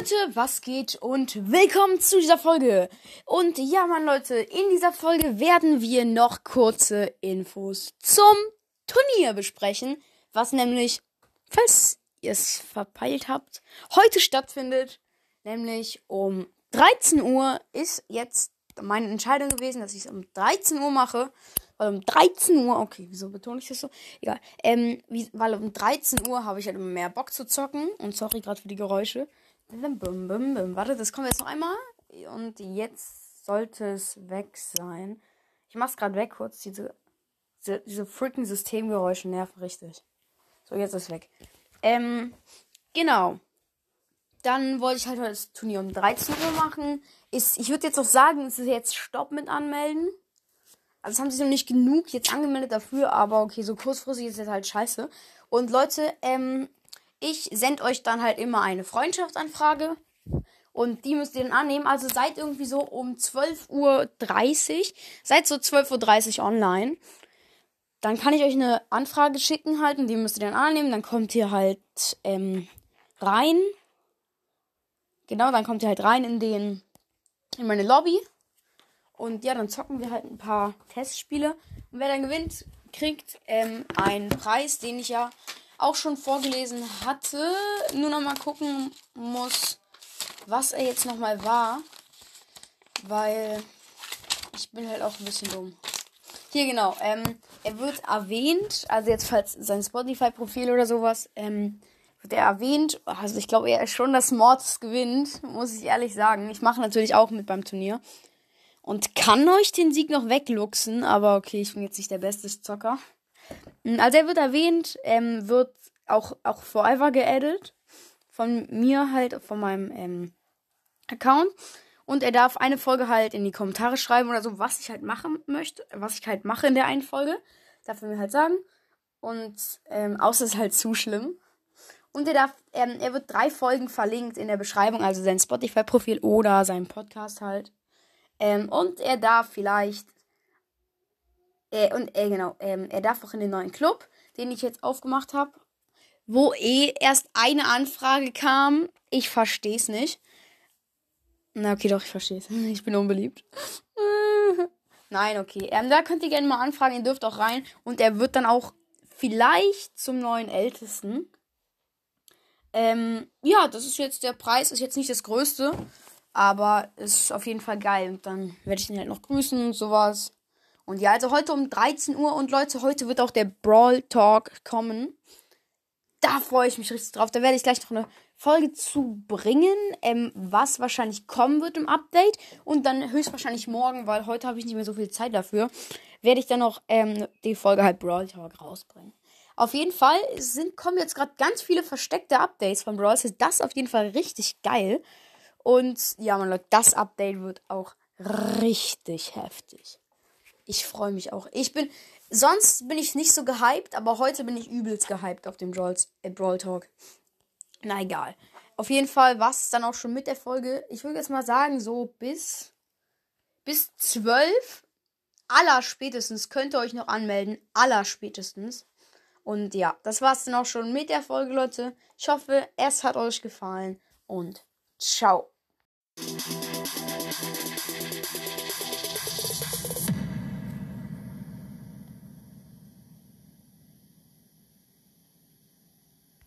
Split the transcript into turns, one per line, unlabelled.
Leute, was geht und willkommen zu dieser Folge. Und ja, Mann, Leute, in dieser Folge werden wir noch kurze Infos zum Turnier besprechen, was nämlich, falls ihr es verpeilt habt, heute stattfindet. Nämlich um 13 Uhr ist jetzt meine Entscheidung gewesen, dass ich es um 13 Uhr mache. Weil um 13 Uhr, okay, wieso betone ich das so? Egal. Ähm, wie, weil um 13 Uhr habe ich halt immer mehr Bock zu zocken. Und sorry gerade für die Geräusche. Bum, bum, bum. Warte, das kommt jetzt noch einmal. Und jetzt sollte es weg sein. Ich mach's gerade weg kurz. Diese, diese, diese freaking Systemgeräusche nerven richtig. So, jetzt ist es weg. Ähm, genau. Dann wollte ich halt heute das Turnier um 13 Uhr machen. Ist, ich würde jetzt auch sagen, es ist jetzt Stopp mit anmelden. Also es haben sich noch nicht genug jetzt angemeldet dafür, aber okay, so kurzfristig ist jetzt halt scheiße. Und Leute, ähm, ich sende euch dann halt immer eine Freundschaftsanfrage. Und die müsst ihr dann annehmen. Also seid irgendwie so um 12.30 Uhr, seid so 12.30 Uhr online. Dann kann ich euch eine Anfrage schicken halt und die müsst ihr dann annehmen. Dann kommt ihr halt ähm, rein. Genau, dann kommt ihr halt rein in den in meine Lobby. Und ja, dann zocken wir halt ein paar Testspiele. Und wer dann gewinnt, kriegt ähm, einen Preis, den ich ja auch schon vorgelesen hatte. Nur noch mal gucken muss, was er jetzt noch mal war. Weil ich bin halt auch ein bisschen dumm. Hier genau, ähm, er wird erwähnt, also jetzt falls sein Spotify-Profil oder sowas, ähm, wird er erwähnt. Also ich glaube er ist schon, dass Mords gewinnt, muss ich ehrlich sagen. Ich mache natürlich auch mit beim Turnier und kann euch den Sieg noch wegluxen, aber okay, ich bin jetzt nicht der beste Zocker. Hm, also er wird erwähnt, ähm, wird auch, auch Forever geaddet. Von mir halt, von meinem ähm, Account. Und er darf eine Folge halt in die Kommentare schreiben oder so, was ich halt machen möchte, was ich halt mache in der einen Folge. Darf er mir halt sagen. Und ähm, außer es ist halt zu schlimm. Und er darf, ähm, er wird drei Folgen verlinkt in der Beschreibung, also sein Spotify-Profil oder sein Podcast halt. Ähm, und er darf vielleicht. Äh, und äh, genau, ähm, er darf auch in den neuen Club, den ich jetzt aufgemacht habe, wo eh erst eine Anfrage kam. Ich verstehe es nicht. Na, okay, doch, ich verstehe es. Ich bin unbeliebt. Nein, okay. Ähm, da könnt ihr gerne mal anfragen. Ihr dürft auch rein. Und er wird dann auch vielleicht zum neuen Ältesten. Ähm, ja, das ist jetzt der Preis. Ist jetzt nicht das Größte. Aber ist auf jeden Fall geil. Und dann werde ich ihn halt noch grüßen und sowas. Und ja, also heute um 13 Uhr. Und Leute, heute wird auch der Brawl Talk kommen. Da freue ich mich richtig drauf. Da werde ich gleich noch eine Folge zu bringen, ähm, was wahrscheinlich kommen wird im Update. Und dann höchstwahrscheinlich morgen, weil heute habe ich nicht mehr so viel Zeit dafür, werde ich dann noch ähm, die Folge halt Brawl Talk rausbringen. Auf jeden Fall sind, kommen jetzt gerade ganz viele versteckte Updates von Brawl Stars. Das ist auf jeden Fall richtig geil. Und ja, man Leute, das Update wird auch richtig heftig. Ich freue mich auch. Ich bin, sonst bin ich nicht so gehypt, aber heute bin ich übelst gehypt auf dem Brawl, äh, Brawl Talk. Na egal. Auf jeden Fall war es dann auch schon mit der Folge. Ich würde jetzt mal sagen, so bis, bis 12 aller spätestens könnt ihr euch noch anmelden. Aller spätestens. Und ja, das war es dann auch schon mit der Folge, Leute. Ich hoffe, es hat euch gefallen und ciao.